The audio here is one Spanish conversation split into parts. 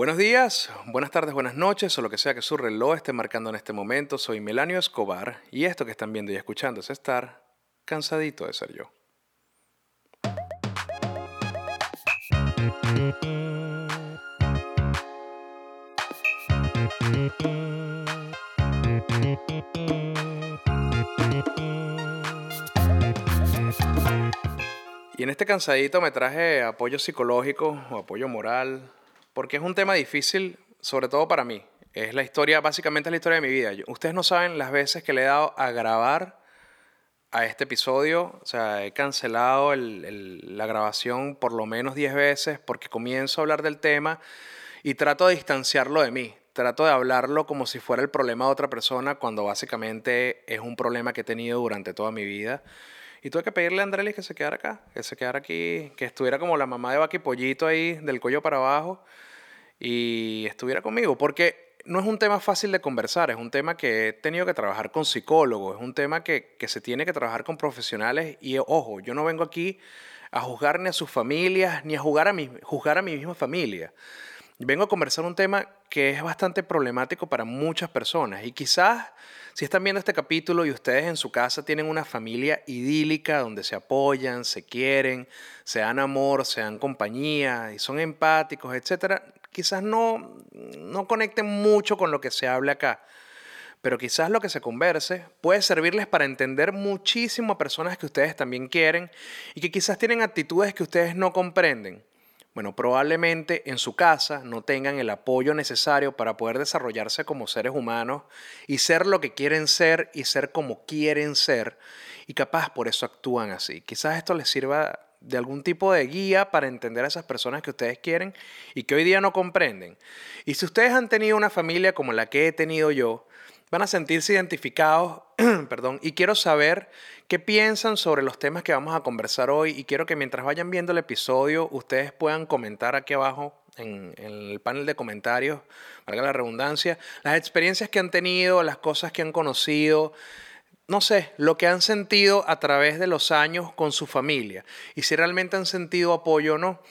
Buenos días, buenas tardes, buenas noches o lo que sea que su reloj esté marcando en este momento. Soy Melanio Escobar y esto que están viendo y escuchando es estar cansadito de ser yo. Y en este cansadito me traje apoyo psicológico o apoyo moral, porque es un tema difícil, sobre todo para mí. Es la historia, básicamente es la historia de mi vida. Ustedes no saben las veces que le he dado a grabar a este episodio. O sea, he cancelado la grabación por lo menos 10 veces porque comienzo a hablar del tema y trato de distanciarlo de mí. Trato de hablarlo como si fuera el problema de otra persona cuando básicamente es un problema que he tenido durante toda mi vida. Y tuve que pedirle a Andrelis que se quedara acá, que se quedara aquí, que estuviera como la mamá de Baki Pollito ahí, del cuello para abajo, y estuviera conmigo, porque no es un tema fácil de conversar, es un tema que he tenido que trabajar con psicólogos, es un tema que, que se tiene que trabajar con profesionales, y ojo, yo no vengo aquí a juzgar ni a sus familias, ni a juzgar a mi, juzgar a mi misma familia. Vengo a conversar un tema que es bastante problemático para muchas personas, y quizás si están viendo este capítulo y ustedes en su casa tienen una familia idílica donde se apoyan, se quieren, se dan amor, se dan compañía y son empáticos, etcétera, quizás no, no conecten mucho con lo que se habla acá. Pero quizás lo que se converse puede servirles para entender muchísimo a personas que ustedes también quieren y que quizás tienen actitudes que ustedes no comprenden. Bueno, probablemente en su casa no tengan el apoyo necesario para poder desarrollarse como seres humanos y ser lo que quieren ser y ser como quieren ser. Y capaz por eso actúan así. Quizás esto les sirva de algún tipo de guía para entender a esas personas que ustedes quieren y que hoy día no comprenden. Y si ustedes han tenido una familia como la que he tenido yo, van a sentirse identificados, perdón, y quiero saber qué piensan sobre los temas que vamos a conversar hoy y quiero que mientras vayan viendo el episodio ustedes puedan comentar aquí abajo en, el panel de comentarios, valga la redundancia, las experiencias que han tenido, las cosas que han conocido, no sé, lo que han sentido a través de los años con su familia y si realmente han sentido apoyo o no.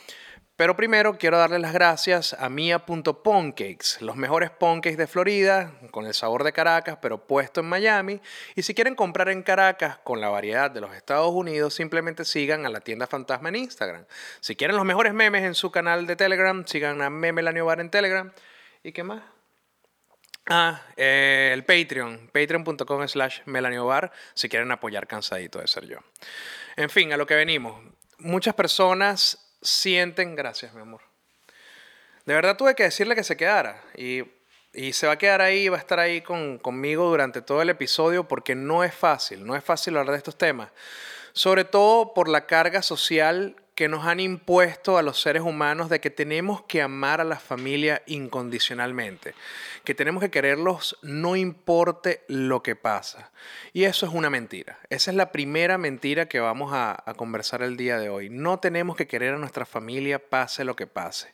Pero primero quiero darle las gracias a Mia.Poncakes, los mejores pancakes de Florida, con el sabor de Caracas, pero puesto en Miami. Y si quieren comprar en Caracas con la variedad de los Estados Unidos, simplemente sigan a la tienda fantasma en Instagram. Si quieren los mejores memes en su canal de Telegram, sigan a Meme Bar en Telegram. ¿Y qué más? Ah, eh, el Patreon, patreon.com slash melaniobar, si quieren apoyar cansadito de ser yo. En fin, a lo que venimos. Muchas personas sienten, gracias mi amor. De verdad tuve que decirle que se quedara y, y se va a quedar ahí, va a estar ahí con, conmigo durante todo el episodio porque no es fácil, no es fácil hablar de estos temas. Sobre todo por la carga social que nos han impuesto a los seres humanos de que tenemos que amar a la familia incondicionalmente, que tenemos que quererlos no importe lo que pasa. Y eso es una mentira. Esa es la primera mentira que vamos a, conversar el día de hoy. No tenemos que querer a nuestra familia pase lo que pase.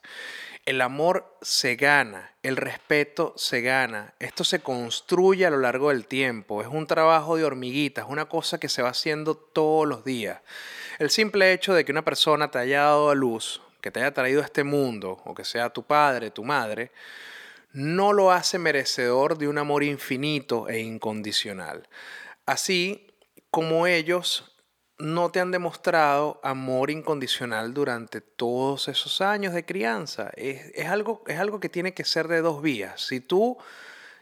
El amor se gana, el respeto se gana, esto se construye a lo largo del tiempo, es un trabajo de hormiguitas, una cosa que se va haciendo todos los días. El simple hecho de que una persona te haya dado a luz, que te haya traído a este mundo, o que sea tu padre, tu madre, no lo hace merecedor de un amor infinito e incondicional. Así como ellos no te han demostrado amor incondicional durante todos esos años de crianza. Es, algo, es algo que tiene que ser de dos vías. Si tú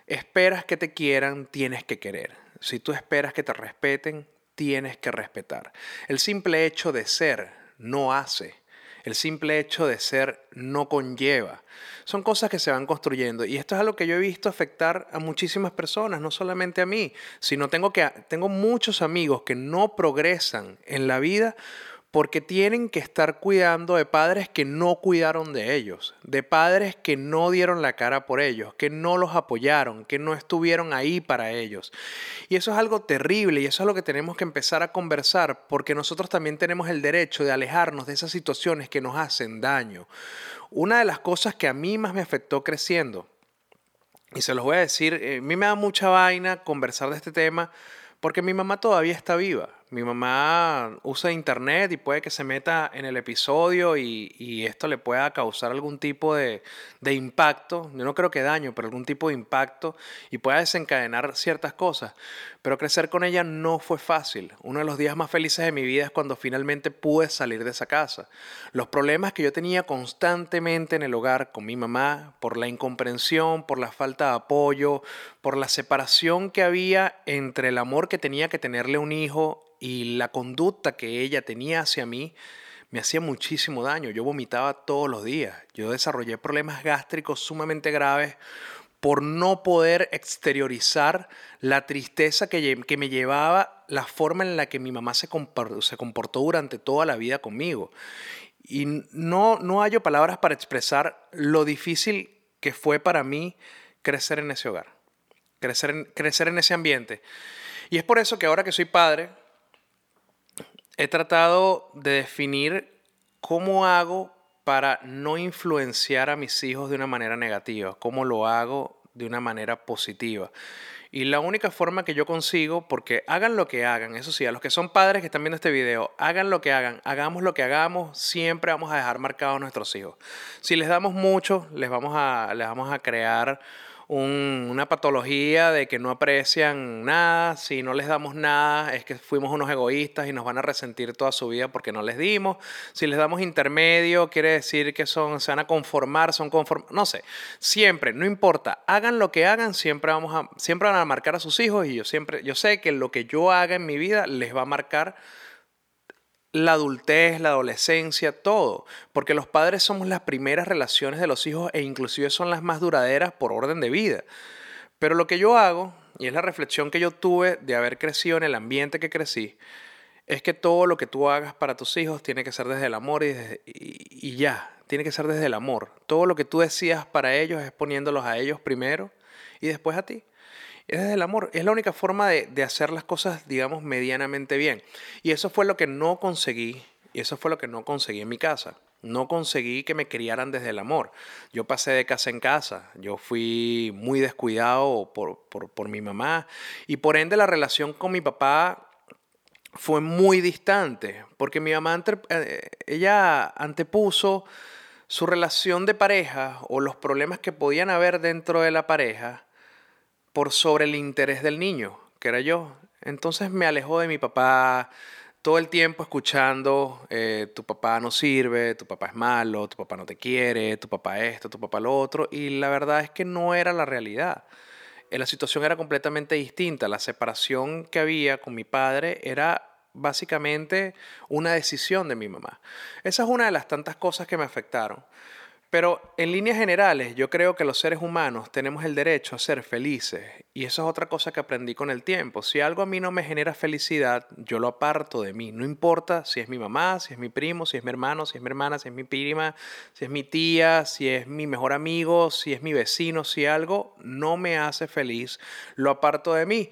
esperas que te quieran, tienes que querer. Si tú esperas que te respeten, tienes que respetar. El simple hecho de ser no hace. El simple hecho de ser no conlleva. Son cosas que se van construyendo y esto es algo que yo he visto afectar a muchísimas personas, no solamente a mí, sino tengo que tengo muchos amigos que no progresan en la vida porque tienen que estar cuidando de padres que no cuidaron de ellos, de padres que no dieron la cara por ellos, que no los apoyaron, que no estuvieron ahí para ellos. Y eso es algo terrible y eso es lo que tenemos que empezar a conversar porque nosotros también tenemos el derecho de alejarnos de esas situaciones que nos hacen daño. Una de las cosas que a mí más me afectó creciendo, y se los voy a decir, eh, a mí me da mucha vaina conversar de este tema porque mi mamá todavía está viva. Mi mamá usa internet y puede que se meta en el episodio y, esto le pueda causar algún tipo de, de, impacto. Yo no creo que daño, pero algún tipo de impacto y pueda desencadenar ciertas cosas. Pero crecer con ella no fue fácil. Uno de los días más felices de mi vida es cuando finalmente pude salir de esa casa. Los problemas que yo tenía constantemente en el hogar con mi mamá, por la incomprensión, por la falta de apoyo, por la separación que había entre el amor que tenía que tenerle un hijo y la conducta que ella tenía hacia mí, me hacía muchísimo daño. Yo vomitaba todos los días. Yo desarrollé problemas gástricos sumamente graves por no poder exteriorizar la tristeza que, me llevaba la forma en la que mi mamá se comportó, durante toda la vida conmigo. Y no, no hallo palabras para expresar lo difícil que fue para mí crecer en ese hogar, crecer crecer en ese ambiente. Y es por eso que ahora que soy padre, he tratado de definir cómo hago para no influenciar a mis hijos de una manera negativa, cómo lo hago de una manera positiva. Y la única forma que yo consigo, porque hagan lo que hagan, eso sí, a los que son padres que están viendo este video, hagan lo que hagan, hagamos lo que hagamos, siempre vamos a dejar marcados a nuestros hijos. Si les damos mucho, les vamos a, les vamos a crear una patología de que no aprecian nada, si no les damos nada es que fuimos unos egoístas y nos van a resentir toda su vida porque no les dimos, si les damos intermedio quiere decir que son, se van a conformar, son conform no sé, siempre, no importa, hagan lo que hagan, siempre, vamos a, siempre van a marcar a sus hijos y yo siempre, yo sé que lo que yo haga en mi vida les va a marcar la adultez, la adolescencia, todo, porque los padres somos las primeras relaciones de los hijos e inclusive son las más duraderas por orden de vida. Pero lo que yo hago, y es la reflexión que yo tuve de haber crecido en el ambiente que crecí, es que todo lo que tú hagas para tus hijos tiene que ser desde el amor y, y ya, tiene que ser desde el amor. Todo lo que tú decías para ellos es poniéndolos a ellos primero y después a ti es desde el amor. Es la única forma de, hacer las cosas, digamos, medianamente bien. Y eso fue lo que no conseguí, y eso fue lo que no conseguí en mi casa. No conseguí que me criaran desde el amor. Yo pasé de casa en casa. Yo fui muy descuidado por, por mi mamá. Y por ende la relación con mi papá fue muy distante. Porque mi mamá, eh, ella antepuso su relación de pareja o los problemas que podían haber dentro de la pareja por sobre el interés del niño, que era yo. Entonces me alejó de mi papá todo el tiempo escuchando, eh, tu papá no sirve, tu papá es malo, tu papá no te quiere, tu papá esto, tu papá lo otro, y la verdad es que no era la realidad. Eh, la situación era completamente distinta. La separación que había con mi padre era básicamente una decisión de mi mamá. Esa es una de las tantas cosas que me afectaron. Pero en líneas generales, yo creo que los seres humanos tenemos el derecho a ser felices. Y eso es otra cosa que aprendí con el tiempo. Si algo a mí no me genera felicidad, yo lo aparto de mí. No importa si es mi mamá, si es mi primo, si es mi hermano, si es mi hermana, si es mi prima, si es mi tía, si es mi mejor amigo, si es mi vecino, si algo no me hace feliz, lo aparto de mí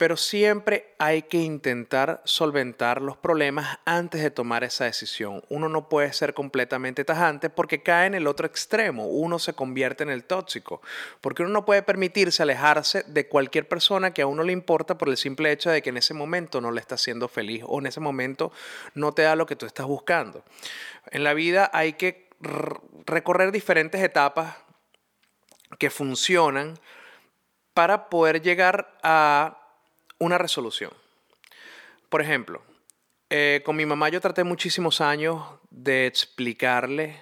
pero siempre hay que intentar solventar los problemas antes de tomar esa decisión. Uno no puede ser completamente tajante porque cae en el otro extremo, uno se convierte en el tóxico, porque uno no puede permitirse alejarse de cualquier persona que a uno le importa por el simple hecho de que en ese momento no le está haciendo feliz o en ese momento no te da lo que tú estás buscando. En la vida hay que recorrer diferentes etapas que funcionan para poder llegar a una resolución. Por ejemplo, eh, con mi mamá yo traté muchísimos años de explicarle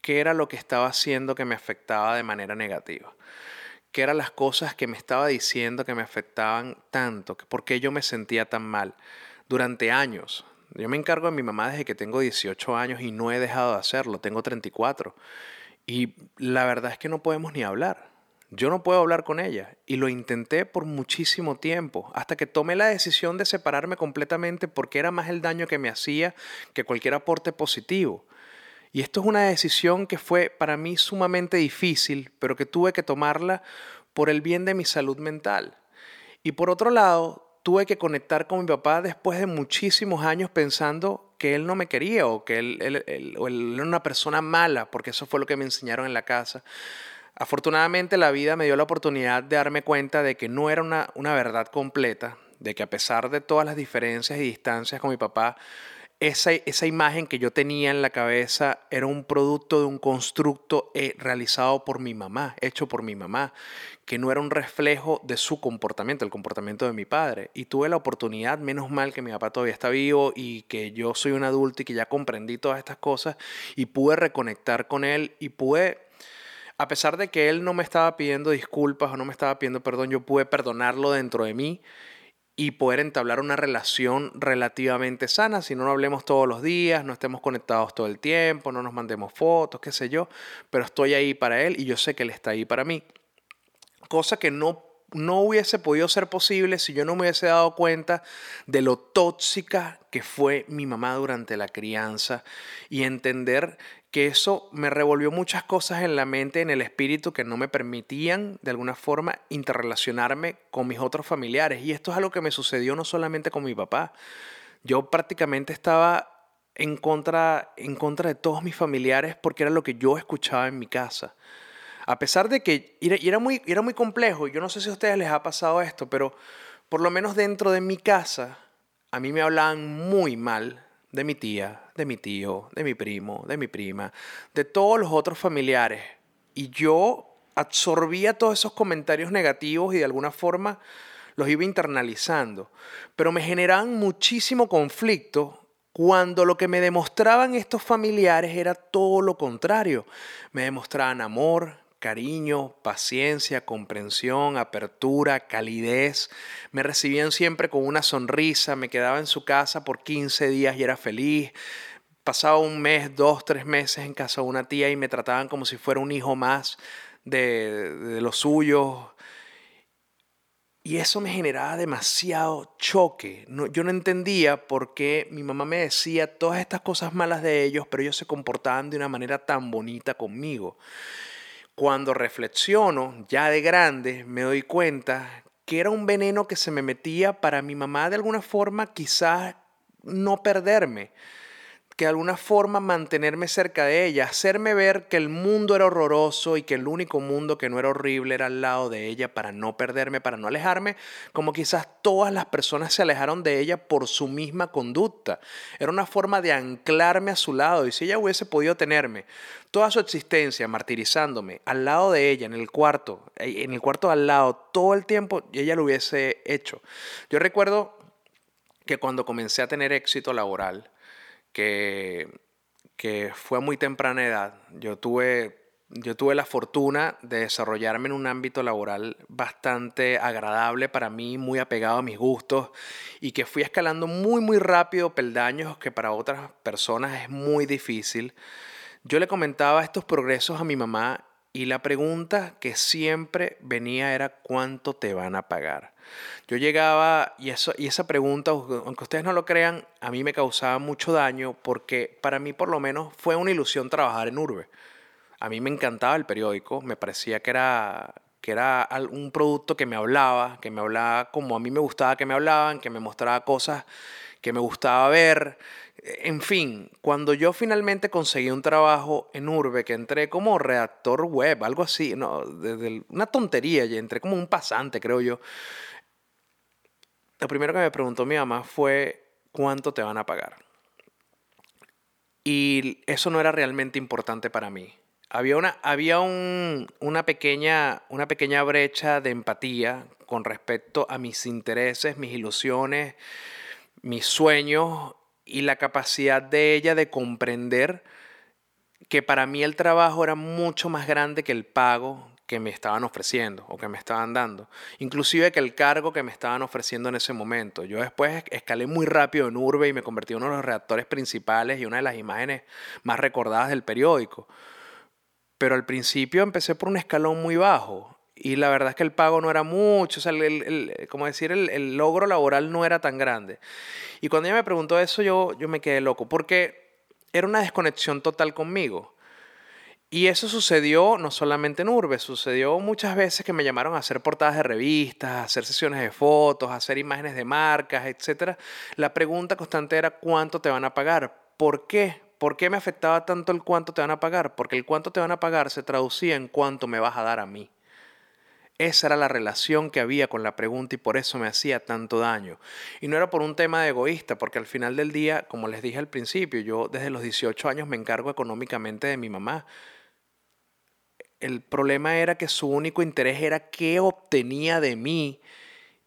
qué era lo que estaba haciendo que me afectaba de manera negativa. Qué eran las cosas que me estaba diciendo que me afectaban tanto, por qué yo me sentía tan mal durante años. Yo me encargo de mi mamá desde que tengo 18 años y no he dejado de hacerlo, tengo 34. Y la verdad es que no podemos ni hablar. Yo no puedo hablar con ella y lo intenté por muchísimo tiempo, hasta que tomé la decisión de separarme completamente porque era más el daño que me hacía que cualquier aporte positivo. Y esto es una decisión que fue para mí sumamente difícil, pero que tuve que tomarla por el bien de mi salud mental. Y por otro lado, tuve que conectar con mi papá después de muchísimos años pensando que él no me quería o que él, él era una persona mala, porque eso fue lo que me enseñaron en la casa. Afortunadamente la vida me dio la oportunidad de darme cuenta de que no era una, verdad completa, de que a pesar de todas las diferencias y distancias con mi papá, esa, esa imagen que yo tenía en la cabeza era un producto de un constructo eh, realizado por mi mamá, hecho por mi mamá, que no era un reflejo de su comportamiento, el comportamiento de mi padre. Y tuve la oportunidad, menos mal que mi papá todavía está vivo y que yo soy un adulto y que ya comprendí todas estas cosas y pude reconectar con él y pude a pesar de que él no me estaba pidiendo disculpas o no me estaba pidiendo perdón, yo pude perdonarlo dentro de mí y poder entablar una relación relativamente sana, si no no hablemos todos los días, no estemos conectados todo el tiempo, no nos mandemos fotos, qué sé yo, pero estoy ahí para él y yo sé que él está ahí para mí. Cosa que no no hubiese podido ser posible si yo no me hubiese dado cuenta de lo tóxica que fue mi mamá durante la crianza y entender que eso me revolvió muchas cosas en la mente, en el espíritu, que no me permitían de alguna forma interrelacionarme con mis otros familiares. Y esto es algo que me sucedió no solamente con mi papá. Yo prácticamente estaba en contra, en contra de todos mis familiares porque era lo que yo escuchaba en mi casa. A pesar de que era, muy, era muy complejo, yo no sé si a ustedes les ha pasado esto, pero por lo menos dentro de mi casa, a mí me hablaban muy mal de mi tía, de mi tío, de mi primo, de mi prima, de todos los otros familiares. Y yo absorbía todos esos comentarios negativos y de alguna forma los iba internalizando. Pero me generaban muchísimo conflicto cuando lo que me demostraban estos familiares era todo lo contrario. Me demostraban amor, cariño, paciencia, comprensión, apertura, calidez. Me recibían siempre con una sonrisa, me quedaba en su casa por 15 días y era feliz. Pasaba un mes, dos, tres meses en casa de una tía y me trataban como si fuera un hijo más de, de los suyos. Y eso me generaba demasiado choque. Yo no entendía por qué mi mamá me decía todas estas cosas malas de ellos, pero ellos se comportaban de una manera tan bonita conmigo. Cuando reflexiono, ya de grande, me doy cuenta que era un veneno que se me metía para mi mamá de alguna forma quizás no perderme que alguna forma mantenerme cerca de ella, hacerme ver que el mundo era horroroso y que el único mundo que no era horrible era al lado de ella para no perderme, para no alejarme, como quizás todas las personas se alejaron de ella por su misma conducta. Era una forma de anclarme a su lado y si ella hubiese podido tenerme toda su existencia martirizándome al lado de ella, en el cuarto, eh, en el cuarto al lado, todo el tiempo, ella lo hubiese hecho. Yo recuerdo que cuando comencé a tener éxito laboral, que, que fue a muy temprana edad. Yo tuve, yo tuve la fortuna de desarrollarme en un ámbito laboral bastante agradable para mí, muy apegado a mis gustos y que fui escalando muy, muy rápido peldaños que para otras personas es muy difícil. Yo le comentaba estos progresos a mi mamá y la pregunta que siempre venía era ¿cuánto te van a pagar? Yo llegaba y, eso, y esa pregunta, aunque ustedes no lo crean, a mí me causaba mucho daño porque para mí por lo menos fue una ilusión trabajar en Urbe. A mí me encantaba el periódico, me parecía que era, que era un producto que me hablaba, que me hablaba como a mí me gustaba que me hablaban, que me mostraba cosas que me gustaba ver. En fin, cuando yo finalmente conseguí un trabajo en Urbe, que entré como redactor web, algo así, no, una tontería, y entré como un pasante, creo yo lo primero que me preguntó mi mamá fue cuánto te van a pagar. Y eso no era realmente importante para mí. Había una, había una, pequeña, una pequeña brecha de empatía con respecto a mis intereses, mis ilusiones, mis sueños y la capacidad de ella de comprender que para mí el trabajo era mucho más grande que el pago, que me estaban ofreciendo o que me estaban dando. Inclusive que el cargo que me estaban ofreciendo en ese momento. Yo después escalé muy rápido en Urbe y me convertí en uno de los redactores principales y una de las imágenes más recordadas del periódico. Pero al principio empecé por un escalón muy bajo y la verdad es que el pago no era mucho, o sea, el, como decir, el, logro laboral no era tan grande. Y cuando ella me preguntó eso, yo, yo me quedé loco, porque era una desconexión total conmigo. Y eso sucedió no solamente en Urbe, sucedió muchas veces que me llamaron a hacer portadas de revistas, hacer sesiones de fotos, hacer imágenes de marcas, etc. La pregunta constante era cuánto te van a pagar. ¿Por qué? ¿Por qué me afectaba tanto el cuánto te van a pagar? Porque el cuánto te van a pagar se traducía en cuánto me vas a dar a mí. Esa era la relación que había con la pregunta y por eso me hacía tanto daño. Y no era por un tema de egoísta, porque al final del día, como les dije al principio, yo desde los 18 años me encargo económicamente de mi mamá. El problema era que su único interés era qué obtenía de mí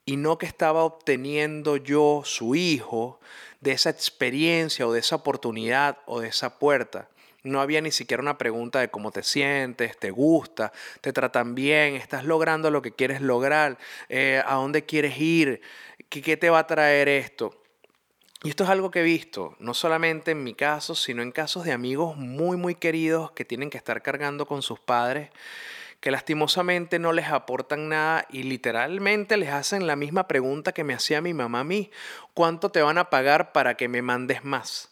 y no que estaba obteniendo yo, su hijo, de esa experiencia o de esa oportunidad o de esa puerta. No había ni siquiera una pregunta de cómo te sientes, te gusta, te tratan bien, estás logrando lo que quieres lograr, eh, a dónde quieres ir, ¿Qué, qué te va a traer esto. Y esto es algo que he visto, no solamente en mi caso, sino en casos de amigos muy, muy queridos que tienen que estar cargando con sus padres, que lastimosamente no les aportan nada y literalmente les hacen la misma pregunta que me hacía mi mamá a mí. ¿Cuánto te van a pagar para que me mandes más?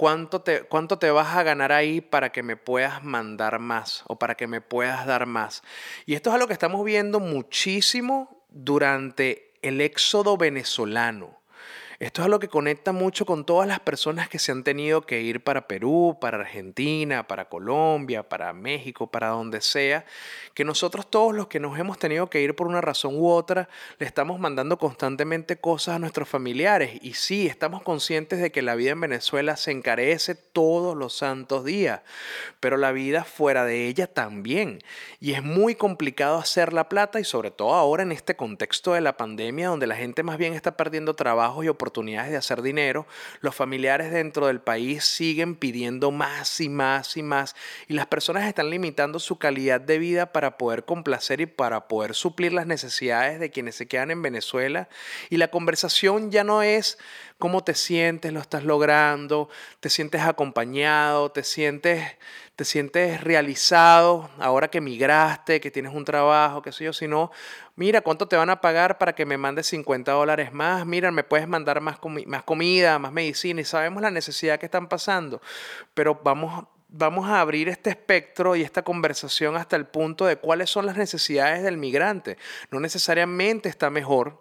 ¿Cuánto te, ¿Cuánto te vas a ganar ahí para que me puedas mandar más o para que me puedas dar más? Y esto es algo que estamos viendo muchísimo durante el éxodo venezolano. Esto es algo que conecta mucho con todas las personas que se han tenido que ir para Perú, para Argentina, para Colombia, para México, para donde sea, que nosotros todos los que nos hemos tenido que ir por una razón u otra, le estamos mandando constantemente cosas a nuestros familiares. Y sí, estamos conscientes de que la vida en Venezuela se encarece todos los santos días, pero la vida fuera de ella también. Y es muy complicado hacer la plata y sobre todo ahora en este contexto de la pandemia donde la gente más bien está perdiendo trabajos y oportunidades oportunidades de hacer dinero, los familiares dentro del país siguen pidiendo más y más y más y las personas están limitando su calidad de vida para poder complacer y para poder suplir las necesidades de quienes se quedan en Venezuela y la conversación ya no es cómo te sientes, lo estás logrando, te sientes acompañado, te sientes te sientes realizado ahora que migraste, que tienes un trabajo, qué sé yo, sino, mira, ¿cuánto te van a pagar para que me mandes 50 dólares más? Mira, me puedes mandar más, más comida, más medicina y sabemos la necesidad que están pasando, pero vamos, vamos a abrir este espectro y esta conversación hasta el punto de cuáles son las necesidades del migrante. No necesariamente está mejor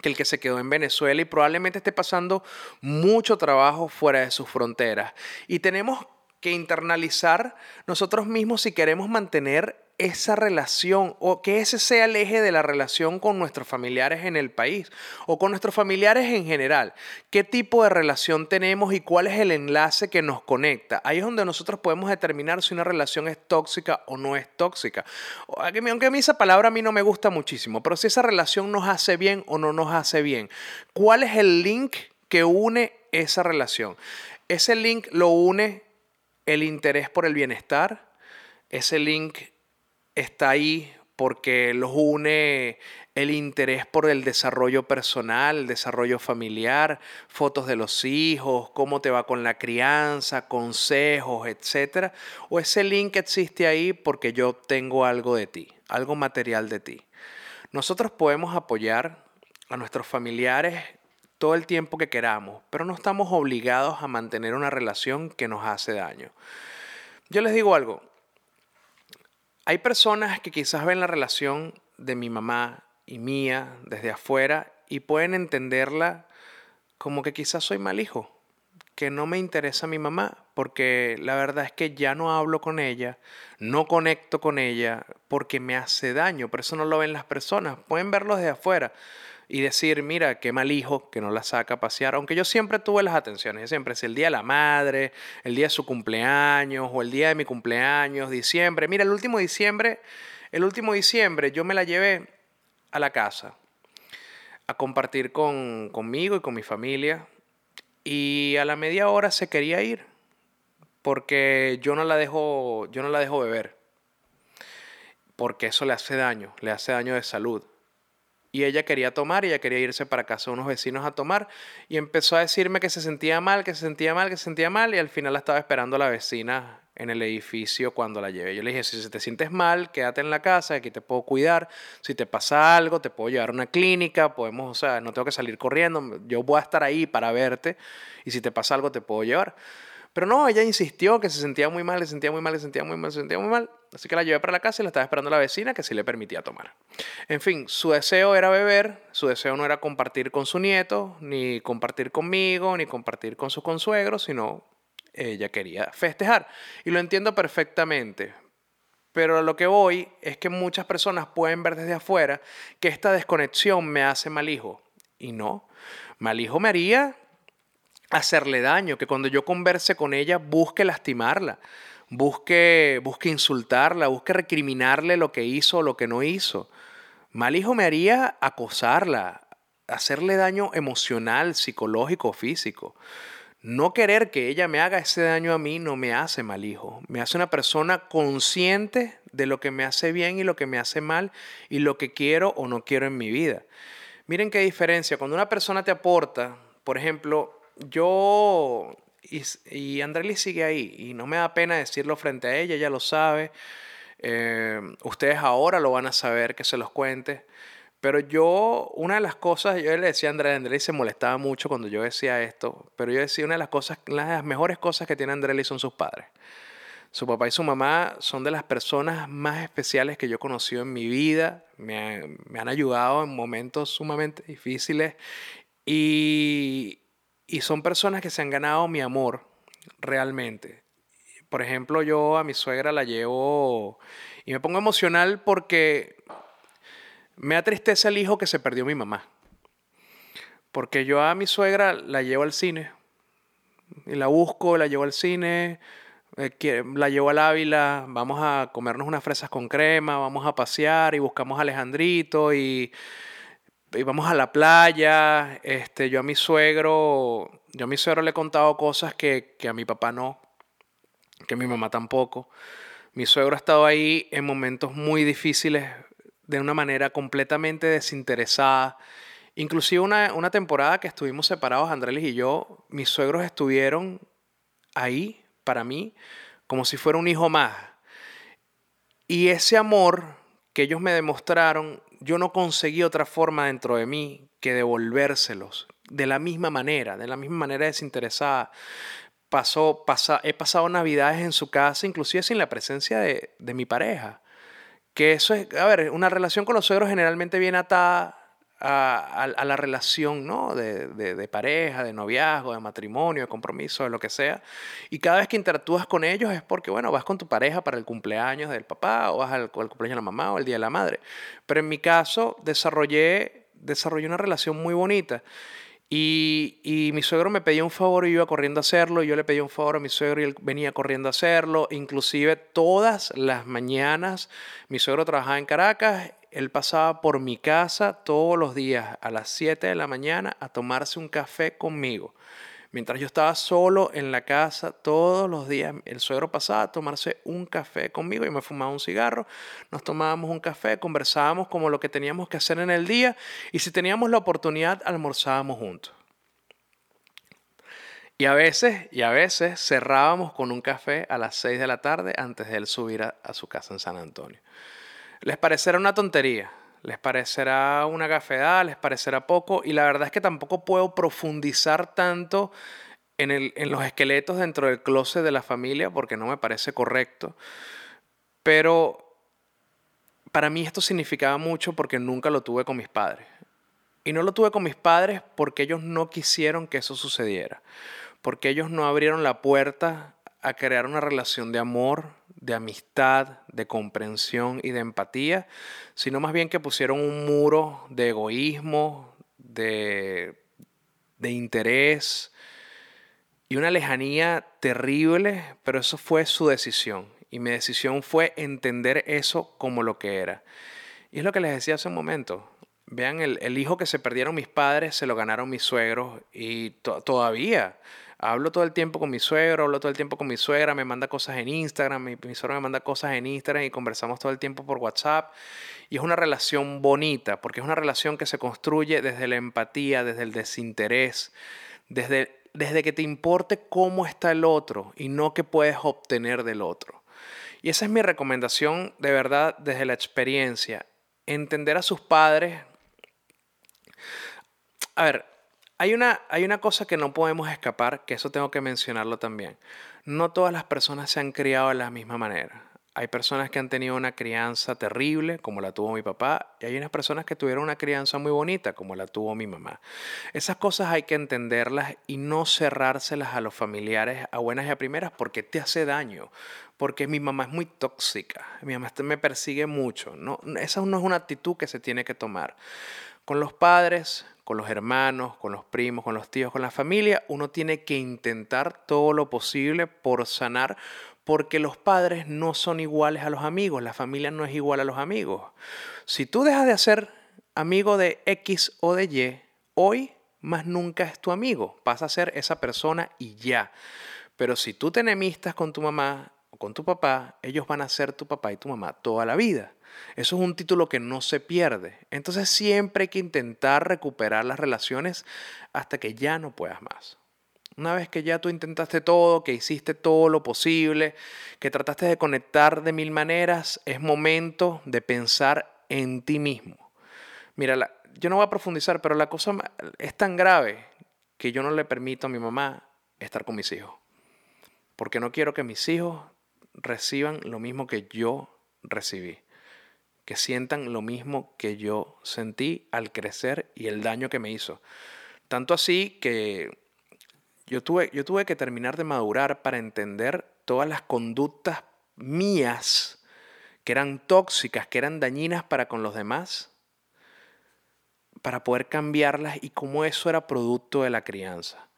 que el que se quedó en Venezuela y probablemente esté pasando mucho trabajo fuera de sus fronteras. Y tenemos que internalizar nosotros mismos si queremos mantener esa relación o que ese sea el eje de la relación con nuestros familiares en el país o con nuestros familiares en general. ¿Qué tipo de relación tenemos y cuál es el enlace que nos conecta? Ahí es donde nosotros podemos determinar si una relación es tóxica o no es tóxica. Aunque a mí esa palabra a mí no me gusta muchísimo, pero si esa relación nos hace bien o no nos hace bien. ¿Cuál es el link que une esa relación? Ese link lo une el interés por el bienestar. Ese link está ahí porque los une el interés por el desarrollo personal, el desarrollo familiar, fotos de los hijos, cómo te va con la crianza, consejos, etc. O ese link existe ahí porque yo tengo algo de ti, algo material de ti. Nosotros podemos apoyar a nuestros familiares todo el tiempo que queramos, pero no estamos obligados a mantener una relación que nos hace daño. Yo les digo algo, hay personas que quizás ven la relación de mi mamá y mía desde afuera y pueden entenderla como que quizás soy mal hijo, que no me interesa mi mamá, porque la verdad es que ya no hablo con ella, no conecto con ella, porque me hace daño, por eso no lo ven las personas, pueden verlo desde afuera y decir, mira, qué mal hijo que no la saca a pasear, aunque yo siempre tuve las atenciones, siempre, es el día de la madre, el día de su cumpleaños o el día de mi cumpleaños, diciembre, mira, el último diciembre, el último diciembre yo me la llevé a la casa a compartir con, conmigo y con mi familia y a la media hora se quería ir porque yo no la dejo, yo no la dejo beber porque eso le hace daño, le hace daño de salud. Y ella quería tomar, ella quería irse para casa de unos vecinos a tomar y empezó a decirme que se sentía mal, que se sentía mal, que se sentía mal y al final la estaba esperando la vecina en el edificio cuando la llevé. Yo le dije, si te sientes mal, quédate en la casa, aquí te puedo cuidar, si te pasa algo, te puedo llevar a una clínica, podemos, o sea, no tengo que salir corriendo, yo voy a estar ahí para verte y si te pasa algo te puedo llevar. Pero no, ella insistió que se sentía muy mal, se sentía muy mal, se sentía muy mal, se sentía muy mal. Así que la llevé para la casa y la estaba esperando la vecina que sí le permitía tomar. En fin, su deseo era beber, su deseo no era compartir con su nieto, ni compartir conmigo, ni compartir con su consuegro, sino ella quería festejar. Y lo entiendo perfectamente. Pero a lo que voy es que muchas personas pueden ver desde afuera que esta desconexión me hace mal hijo. Y no, mal hijo me haría hacerle daño, que cuando yo converse con ella busque lastimarla, busque, busque insultarla, busque recriminarle lo que hizo o lo que no hizo. Mal hijo me haría acosarla, hacerle daño emocional, psicológico, físico. No querer que ella me haga ese daño a mí no me hace mal hijo. Me hace una persona consciente de lo que me hace bien y lo que me hace mal y lo que quiero o no quiero en mi vida. Miren qué diferencia. Cuando una persona te aporta, por ejemplo, yo y, y sigue ahí y no me da pena decirlo frente a ella, ella lo sabe. Eh, ustedes ahora lo van a saber, que se los cuente. Pero yo, una de las cosas, yo le decía a Andrés, Andrés se molestaba mucho cuando yo decía esto, pero yo decía una de las cosas, las mejores cosas que tiene Andrés son sus padres. Su papá y su mamá son de las personas más especiales que yo he conocido en mi vida, me, me han ayudado en momentos sumamente difíciles y, y son personas que se han ganado mi amor realmente. Por ejemplo, yo a mi suegra la llevo y me pongo emocional porque me da tristeza el hijo que se perdió mi mamá. Porque yo a mi suegra la llevo al cine. Y la busco, la llevo al cine, eh, la llevo al Ávila, vamos a comernos unas fresas con crema, vamos a pasear y buscamos a Alejandrito y, vamos a la playa. Este, yo a mi suegro, yo a mi suegro le he contado cosas que, que a mi papá no, que a mi mamá tampoco. Mi suegro ha estado ahí en momentos muy difíciles de una manera completamente desinteresada. Inclusive una, una temporada que estuvimos separados, Andrés y yo, mis suegros estuvieron ahí para mí como si fuera un hijo más. Y ese amor que ellos me demostraron, yo no conseguí otra forma dentro de mí que devolvérselos de la misma manera, de la misma manera desinteresada. Pasó, pasa, he pasado navidades en su casa, inclusive sin la presencia de, de mi pareja. Que eso es, a ver, una relación con los suegros generalmente viene atada a, la relación ¿no? De, pareja, de noviazgo, de matrimonio, de compromiso, de lo que sea. Y cada vez que interactúas con ellos es porque, bueno, vas con tu pareja para el cumpleaños del papá o vas al, cumpleaños de la mamá o el día de la madre. Pero en mi caso desarrollé, desarrollé una relación muy bonita. Y, y, mi suegro me pedía un favor y yo iba corriendo a hacerlo. Yo le pedía un favor a mi suegro y él venía corriendo a hacerlo. Inclusive todas las mañanas, mi suegro trabajaba en Caracas. Él pasaba por mi casa todos los días a las 7 de la mañana a tomarse un café conmigo. Mientras yo estaba solo en la casa todos los días, el suegro pasaba a tomarse un café conmigo y me fumaba un cigarro, nos tomábamos un café, conversábamos como lo que teníamos que hacer en el día y si teníamos la oportunidad almorzábamos juntos. Y a veces, y a veces cerrábamos con un café a las 6 de la tarde antes de él subir a, a su casa en San Antonio. Les parecerá una tontería, les parecerá una gafedad, les parecerá poco, y la verdad es que tampoco puedo profundizar tanto en, el, en los esqueletos dentro del closet de la familia porque no me parece correcto. Pero para mí esto significaba mucho porque nunca lo tuve con mis padres. Y no lo tuve con mis padres porque ellos no quisieron que eso sucediera, porque ellos no abrieron la puerta a crear una relación de amor, de amistad, de comprensión y de empatía, sino más bien que pusieron un muro de egoísmo, de, de interés y una lejanía terrible, pero eso fue su decisión. Y mi decisión fue entender eso como lo que era. Y es lo que les decía hace un momento. Vean, el, el hijo que se perdieron mis padres se lo ganaron mis suegros y todavía Hablo todo el tiempo con mi suegro, hablo todo el tiempo con mi suegra, me manda cosas en Instagram, mi, mi suegra me manda cosas en Instagram y conversamos todo el tiempo por WhatsApp. Y es una relación bonita, porque es una relación que se construye desde la empatía, desde el desinterés, desde, desde que te importe cómo está el otro y no qué puedes obtener del otro. Y esa es mi recomendación de verdad desde la experiencia. Entender a sus padres. A ver, hay una, hay una cosa que no podemos escapar, que eso tengo que mencionarlo también. No todas las personas se han criado de la misma manera. Hay personas que han tenido una crianza terrible, como la tuvo mi papá, y hay unas personas que tuvieron una crianza muy bonita, como la tuvo mi mamá. Esas cosas hay que entenderlas y no cerrárselas a los familiares a buenas y a primeras porque te hace daño, porque mi mamá es muy tóxica, mi mamá me persigue mucho. No, esa no es una actitud que se tiene que tomar. Con los padres, con los hermanos, con los primos, con los tíos, con la familia, uno tiene que intentar todo lo posible por sanar, porque los padres no son iguales a los amigos, la familia no es igual a los amigos. Si tú dejas de ser amigo de X o de Y, hoy más nunca es tu amigo, pasa a ser esa persona y ya. Pero si tú te enemistas con tu mamá, con tu papá, ellos van a ser tu papá y tu mamá toda la vida. Eso es un título que no se pierde. Entonces siempre hay que intentar recuperar las relaciones hasta que ya no puedas más. Una vez que ya tú intentaste todo, que hiciste todo lo posible, que trataste de conectar de mil maneras, es momento de pensar en ti mismo. Mira, yo no voy a profundizar, pero la cosa es tan grave que yo no le permito a mi mamá estar con mis hijos. Porque no quiero que mis hijos reciban lo mismo que yo recibí, que sientan lo mismo que yo sentí al crecer y el daño que me hizo. Tanto así que yo tuve, yo tuve que terminar de madurar para entender todas las conductas mías que eran tóxicas, que eran dañinas para con los demás, para poder cambiarlas y cómo eso era producto de la crianza.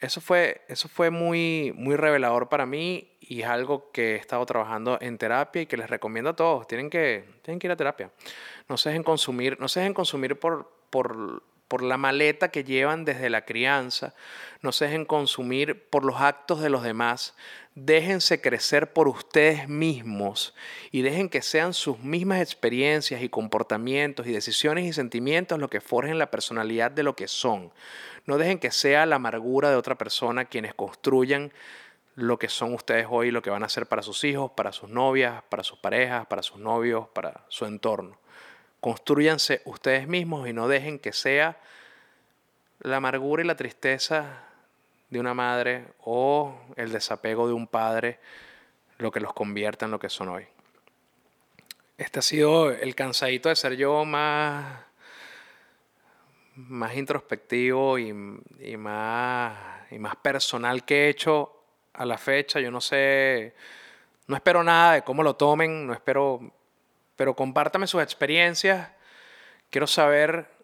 Eso fue, eso fue muy, muy revelador para mí y es algo que he estado trabajando en terapia y que les recomiendo a todos. Tienen que, tienen que ir a terapia. No se dejen consumir, no se consumir por, por, por la maleta que llevan desde la crianza. No se dejen consumir por los actos de los demás. Déjense crecer por ustedes mismos y dejen que sean sus mismas experiencias y comportamientos y decisiones y sentimientos lo que forjen la personalidad de lo que son. No dejen que sea la amargura de otra persona quienes construyan lo que son ustedes hoy, lo que van a hacer para sus hijos, para sus novias, para sus parejas, para sus novios, para su entorno. Construyanse ustedes mismos y no dejen que sea la amargura y la tristeza de una madre o el desapego de un padre lo que los convierta en lo que son hoy. Este ha sido el cansadito de ser yo más, más introspectivo y, más, y más personal que he hecho a la fecha. Yo no sé, no espero nada de cómo lo tomen, no espero, pero compártame sus experiencias. Quiero saber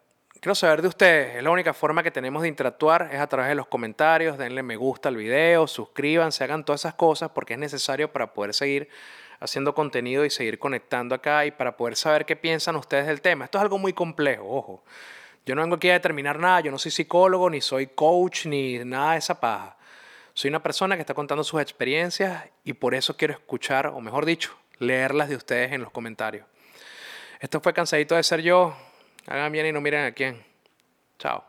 Quiero saber de ustedes, es la única forma que tenemos de interactuar, es a través de los comentarios, denle me gusta al video, suscríbanse, hagan todas esas cosas porque es necesario para poder seguir haciendo contenido y seguir conectando acá y para poder saber qué piensan ustedes del tema. Esto es algo muy complejo, ojo. Yo no vengo aquí a determinar nada, yo no soy psicólogo, ni soy coach, ni nada de esa paja. Soy una persona que está contando sus experiencias y por eso quiero escuchar, o mejor dicho, leerlas de ustedes en los comentarios. Esto fue Cansadito de Ser Yo. Hagan bien y no miren a quién. Chao.